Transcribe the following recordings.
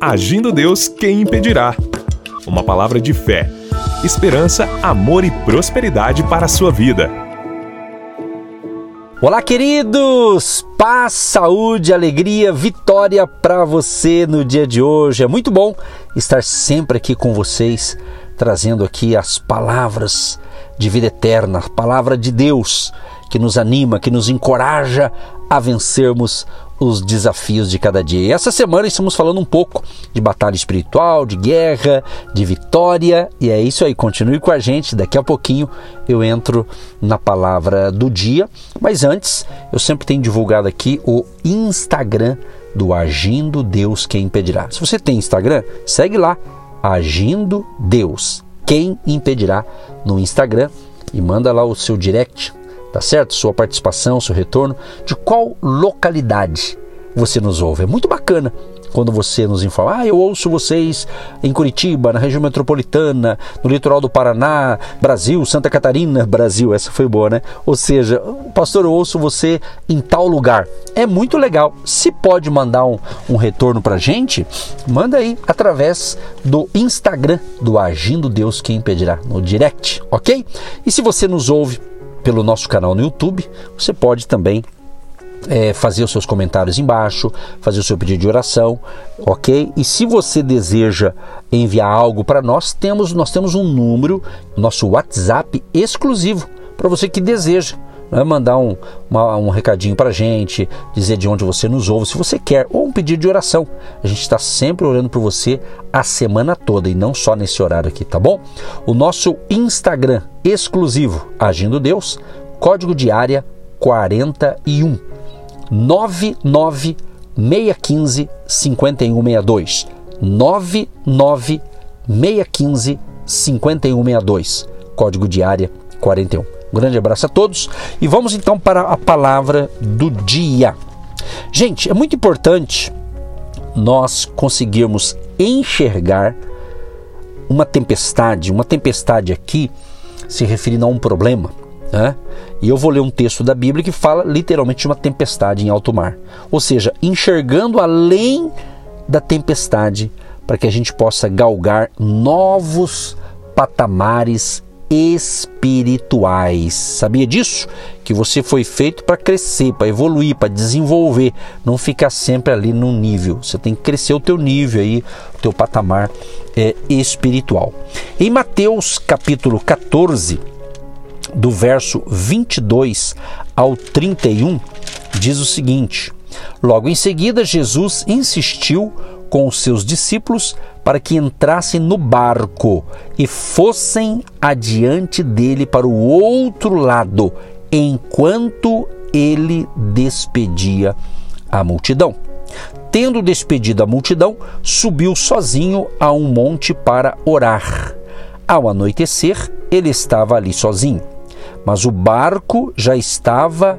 Agindo Deus, quem impedirá? Uma palavra de fé, esperança, amor e prosperidade para a sua vida. Olá, queridos! Paz, saúde, alegria, vitória para você no dia de hoje. É muito bom estar sempre aqui com vocês, trazendo aqui as palavras de vida eterna, a palavra de Deus que nos anima, que nos encoraja a vencermos os desafios de cada dia. E essa semana estamos falando um pouco de batalha espiritual, de guerra, de vitória, e é isso aí. Continue com a gente, daqui a pouquinho eu entro na palavra do dia, mas antes eu sempre tenho divulgado aqui o Instagram do Agindo Deus Quem Impedirá. Se você tem Instagram, segue lá, Agindo Deus Quem Impedirá no Instagram e manda lá o seu direct tá certo? Sua participação, seu retorno, de qual localidade você nos ouve. É muito bacana quando você nos informa, ah, eu ouço vocês em Curitiba, na região metropolitana, no litoral do Paraná, Brasil, Santa Catarina, Brasil, essa foi boa, né? Ou seja, pastor, eu ouço você em tal lugar. É muito legal. Se pode mandar um, um retorno pra gente, manda aí através do Instagram do Agindo Deus Quem Impedirá, no direct, ok? E se você nos ouve pelo nosso canal no YouTube, você pode também é, fazer os seus comentários embaixo, fazer o seu pedido de oração, ok? E se você deseja enviar algo para nós, temos nós temos um número, nosso WhatsApp exclusivo para você que deseja né, mandar um, uma, um recadinho para a gente, dizer de onde você nos ouve, se você quer, ou um pedido de oração. A gente está sempre orando por você a semana toda e não só nesse horário aqui, tá bom? O nosso Instagram exclusivo, Agindo Deus, código de área 41 99 615 5162 99 615 5162 código de área 41 um grande abraço a todos e vamos então para a palavra do dia. Gente, é muito importante nós conseguirmos enxergar uma tempestade, uma tempestade aqui se referindo a um problema. Né? E eu vou ler um texto da Bíblia que fala literalmente de uma tempestade em alto mar. Ou seja, enxergando além da tempestade para que a gente possa galgar novos patamares espirituais. Sabia disso? Que você foi feito para crescer, para evoluir, para desenvolver, não ficar sempre ali num nível. Você tem que crescer o teu nível aí, o teu patamar é, espiritual. Em Mateus capítulo 14, do verso 22 ao 31, diz o seguinte: Logo em seguida, Jesus insistiu com os seus discípulos para que entrassem no barco e fossem adiante dele para o outro lado, enquanto ele despedia a multidão. Tendo despedido a multidão, subiu sozinho a um monte para orar. Ao anoitecer, ele estava ali sozinho, mas o barco já estava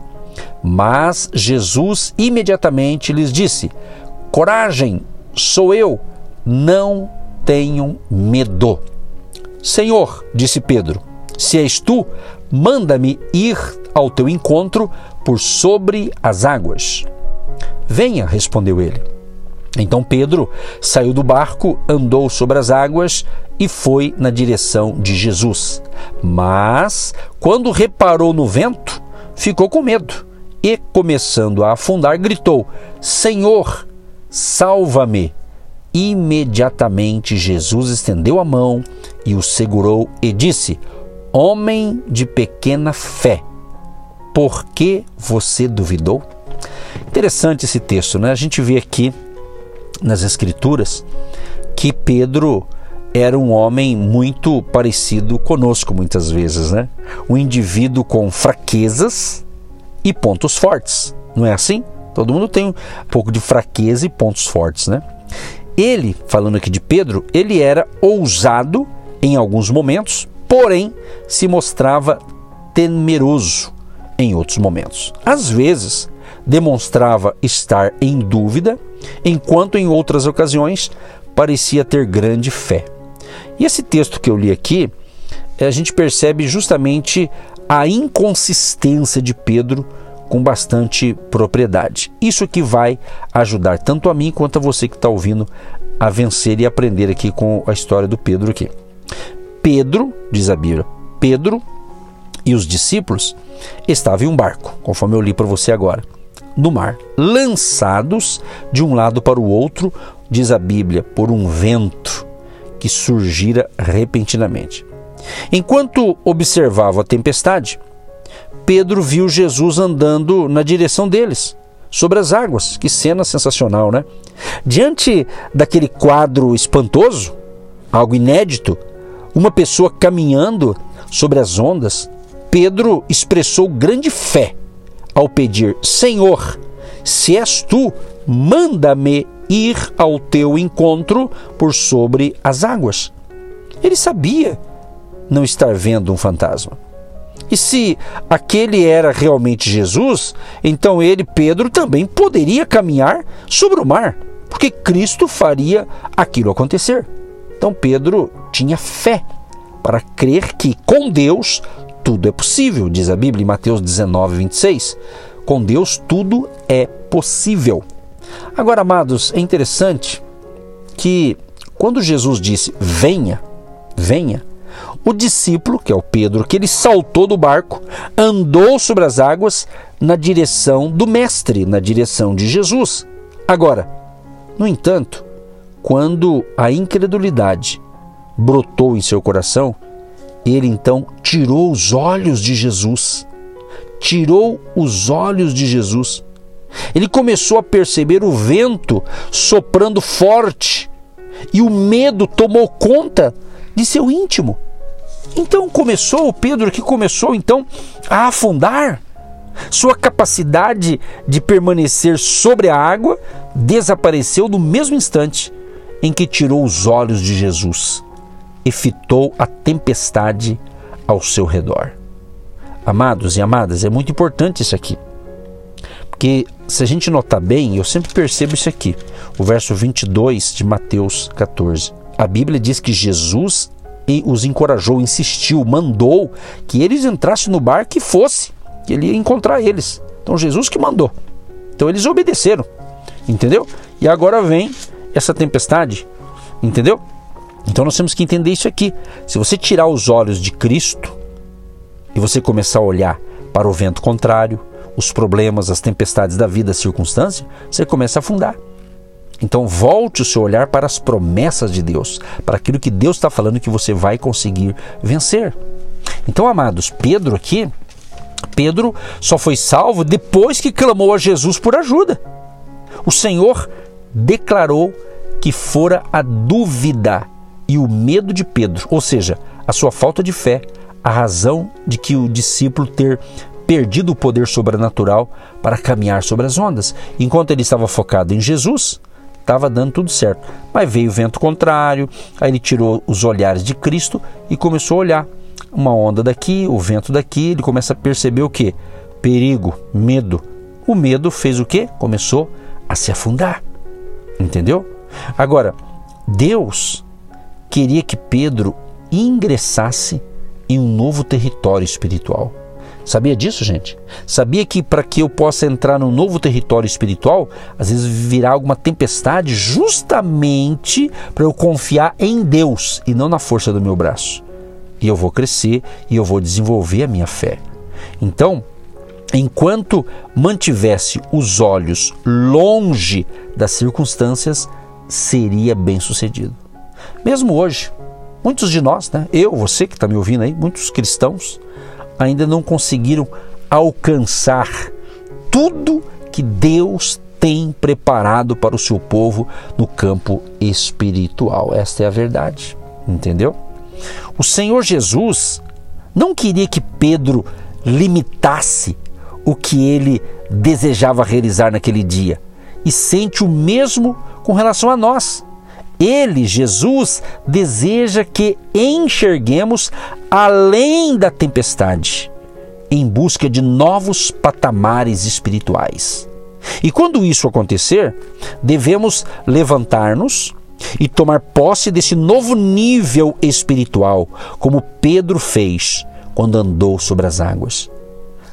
Mas Jesus imediatamente lhes disse: Coragem, sou eu, não tenham medo. Senhor, disse Pedro, se és tu, manda-me ir ao teu encontro por sobre as águas. Venha, respondeu ele. Então Pedro saiu do barco, andou sobre as águas e foi na direção de Jesus. Mas, quando reparou no vento, ficou com medo e, começando a afundar, gritou: Senhor, salva-me! Imediatamente Jesus estendeu a mão e o segurou e disse: Homem de pequena fé, por que você duvidou? Interessante esse texto, né? A gente vê aqui nas Escrituras que Pedro era um homem muito parecido conosco, muitas vezes, né? Um indivíduo com fraquezas e pontos fortes, não é assim? Todo mundo tem um pouco de fraqueza e pontos fortes, né? Ele, falando aqui de Pedro, ele era ousado em alguns momentos, porém se mostrava temeroso em outros momentos. Às vezes, demonstrava estar em dúvida, enquanto em outras ocasiões parecia ter grande fé. E esse texto que eu li aqui, a gente percebe justamente a inconsistência de Pedro com bastante propriedade. Isso que vai ajudar tanto a mim quanto a você que está ouvindo a vencer e aprender aqui com a história do Pedro aqui. Pedro, diz a Bíblia, Pedro e os discípulos estavam em um barco, conforme eu li para você agora, no mar, lançados de um lado para o outro, diz a Bíblia, por um vento que surgira repentinamente. Enquanto observava a tempestade, Pedro viu Jesus andando na direção deles, sobre as águas. Que cena sensacional, né? Diante daquele quadro espantoso, algo inédito, uma pessoa caminhando sobre as ondas, Pedro expressou grande fé ao pedir: Senhor, se és tu, manda-me ir ao teu encontro por sobre as águas. Ele sabia não estar vendo um fantasma. E se aquele era realmente Jesus, então ele, Pedro, também poderia caminhar sobre o mar, porque Cristo faria aquilo acontecer. Então Pedro tinha fé para crer que com Deus tudo é possível, diz a Bíblia em Mateus 19, 26. Com Deus tudo é possível. Agora, amados, é interessante que quando Jesus disse venha, venha, o discípulo, que é o Pedro, que ele saltou do barco, andou sobre as águas na direção do Mestre, na direção de Jesus. Agora, no entanto, quando a incredulidade brotou em seu coração, ele então tirou os olhos de Jesus. Tirou os olhos de Jesus. Ele começou a perceber o vento soprando forte e o medo tomou conta de seu íntimo. Então começou o Pedro que começou então a afundar. Sua capacidade de permanecer sobre a água desapareceu no mesmo instante em que tirou os olhos de Jesus e fitou a tempestade ao seu redor. Amados e amadas, é muito importante isso aqui. Porque se a gente notar bem, eu sempre percebo isso aqui. O verso 22 de Mateus 14. A Bíblia diz que Jesus e os encorajou, insistiu, mandou que eles entrassem no barco e fosse, que ele ia encontrar eles. Então Jesus que mandou. Então eles obedeceram, entendeu? E agora vem essa tempestade, entendeu? Então nós temos que entender isso aqui. Se você tirar os olhos de Cristo e você começar a olhar para o vento contrário, os problemas, as tempestades da vida, as circunstâncias, você começa a afundar. Então volte o seu olhar para as promessas de Deus, para aquilo que Deus está falando que você vai conseguir vencer. Então, amados, Pedro aqui, Pedro só foi salvo depois que clamou a Jesus por ajuda. O Senhor declarou que fora a dúvida e o medo de Pedro, ou seja, a sua falta de fé, a razão de que o discípulo ter perdido o poder sobrenatural para caminhar sobre as ondas. Enquanto ele estava focado em Jesus, estava dando tudo certo. Mas veio o vento contrário, aí ele tirou os olhares de Cristo e começou a olhar. Uma onda daqui, o vento daqui, ele começa a perceber o que? Perigo, medo. O medo fez o que? Começou a se afundar. Entendeu? Agora, Deus queria que Pedro ingressasse em um novo território espiritual. Sabia disso, gente? Sabia que para que eu possa entrar num novo território espiritual, às vezes virá alguma tempestade justamente para eu confiar em Deus e não na força do meu braço. E eu vou crescer e eu vou desenvolver a minha fé. Então, enquanto mantivesse os olhos longe das circunstâncias, seria bem sucedido. Mesmo hoje, muitos de nós, né? eu, você que está me ouvindo aí, muitos cristãos, ainda não conseguiram alcançar tudo que Deus tem preparado para o seu povo no campo espiritual. Esta é a verdade, entendeu? O Senhor Jesus não queria que Pedro limitasse o que ele desejava realizar naquele dia e sente o mesmo com relação a nós. Ele, Jesus, deseja que enxerguemos além da tempestade, em busca de novos patamares espirituais. E quando isso acontecer, devemos levantar-nos e tomar posse desse novo nível espiritual, como Pedro fez quando andou sobre as águas.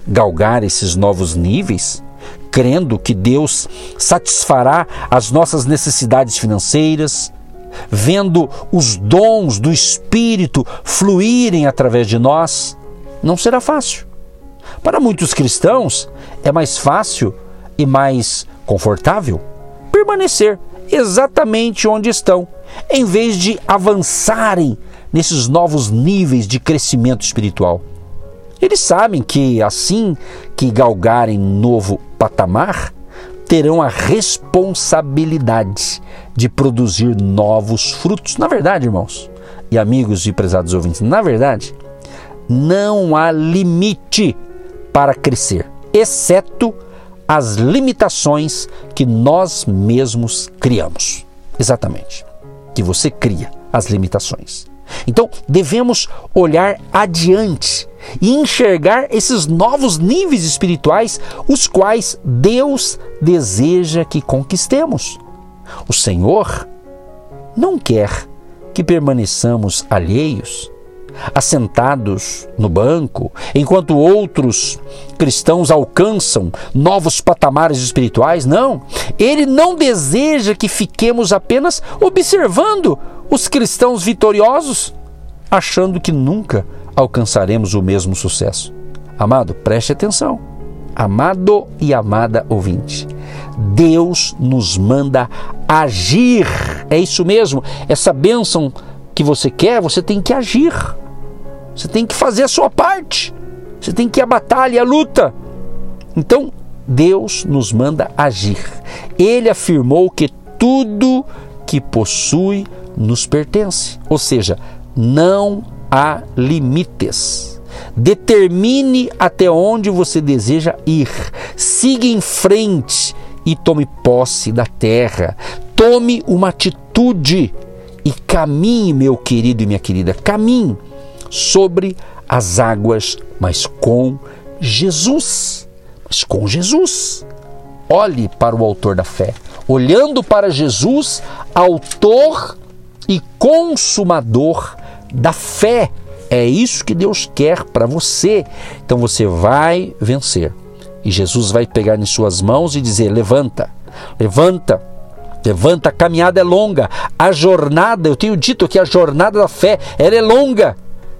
Galgar esses novos níveis, crendo que Deus satisfará as nossas necessidades financeiras, vendo os dons do Espírito fluírem através de nós, não será fácil. Para muitos cristãos, é mais fácil e mais confortável permanecer exatamente onde estão, em vez de avançarem nesses novos níveis de crescimento espiritual. Eles sabem que assim que galgarem novo patamar, terão a responsabilidade de produzir novos frutos. Na verdade, irmãos e amigos e prezados ouvintes, na verdade, não há limite para crescer, exceto as limitações que nós mesmos criamos. Exatamente. Que você cria as limitações. Então, devemos olhar adiante e enxergar esses novos níveis espirituais, os quais Deus deseja que conquistemos. O Senhor não quer que permaneçamos alheios assentados no banco, enquanto outros cristãos alcançam novos patamares espirituais. Não, ele não deseja que fiquemos apenas observando os cristãos vitoriosos, achando que nunca alcançaremos o mesmo sucesso. Amado, preste atenção. Amado e amada ouvinte, Deus nos manda agir. É isso mesmo. Essa bênção que você quer, você tem que agir. Você tem que fazer a sua parte. Você tem que ir à batalha, à luta. Então, Deus nos manda agir. Ele afirmou que tudo que possui nos pertence. Ou seja, não há limites. Determine até onde você deseja ir. Siga em frente e tome posse da terra. Tome uma atitude e caminhe, meu querido e minha querida. Caminhe sobre as águas, mas com Jesus. Mas com Jesus. Olhe para o autor da fé. Olhando para Jesus, autor e consumador da fé. É isso que Deus quer para você. Então você vai vencer. E Jesus vai pegar em suas mãos e dizer: levanta, levanta, levanta. A caminhada é longa. A jornada, eu tenho dito que a jornada da fé ela é longa.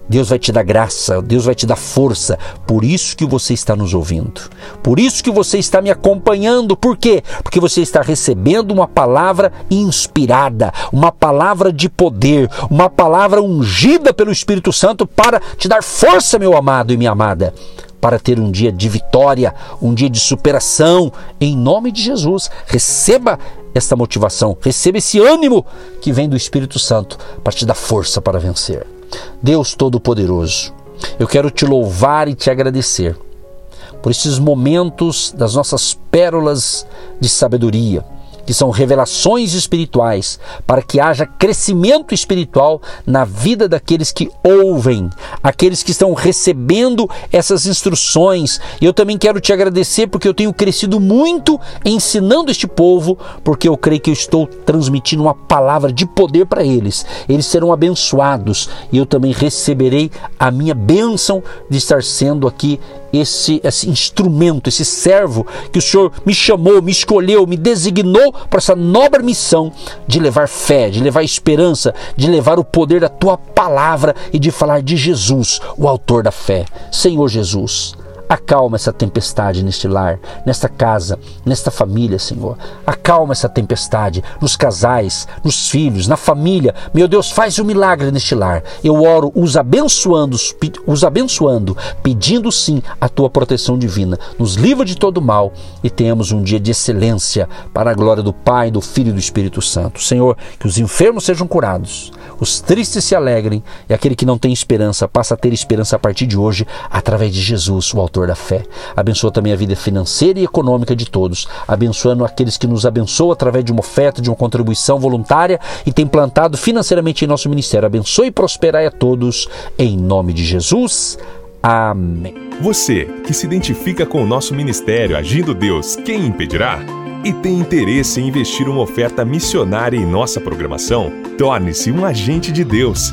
Deus vai te dar graça, Deus vai te dar força. Por isso que você está nos ouvindo. Por isso que você está me acompanhando. Por quê? Porque você está recebendo uma palavra inspirada, uma palavra de poder, uma palavra ungida pelo Espírito Santo para te dar força, meu amado e minha amada, para ter um dia de vitória, um dia de superação. Em nome de Jesus, receba esta motivação, receba esse ânimo que vem do Espírito Santo para te dar força para vencer. Deus Todo-Poderoso, eu quero te louvar e te agradecer por esses momentos das nossas pérolas de sabedoria que são revelações espirituais, para que haja crescimento espiritual na vida daqueles que ouvem, aqueles que estão recebendo essas instruções. E eu também quero te agradecer porque eu tenho crescido muito ensinando este povo, porque eu creio que eu estou transmitindo uma palavra de poder para eles. Eles serão abençoados e eu também receberei a minha bênção de estar sendo aqui esse, esse instrumento, esse servo que o Senhor me chamou, me escolheu, me designou para essa nobre missão de levar fé, de levar esperança, de levar o poder da tua palavra e de falar de Jesus, o autor da fé. Senhor Jesus, Acalma essa tempestade neste lar, nesta casa, nesta família, Senhor. Acalma essa tempestade nos casais, nos filhos, na família. Meu Deus, faz um milagre neste lar. Eu oro os abençoando, os abençoando, pedindo sim a tua proteção divina. Nos livra de todo mal e tenhamos um dia de excelência para a glória do Pai, do Filho e do Espírito Santo. Senhor, que os enfermos sejam curados, os tristes se alegrem e aquele que não tem esperança passa a ter esperança a partir de hoje através de Jesus, o autor fator da fé. Abençoa também a vida financeira e econômica de todos, abençoando aqueles que nos abençoam através de uma oferta, de uma contribuição voluntária e tem plantado financeiramente em nosso ministério. Abençoe e prosperai a todos, em nome de Jesus. Amém. Você que se identifica com o nosso ministério Agindo Deus, quem impedirá? E tem interesse em investir uma oferta missionária em nossa programação? Torne-se um agente de Deus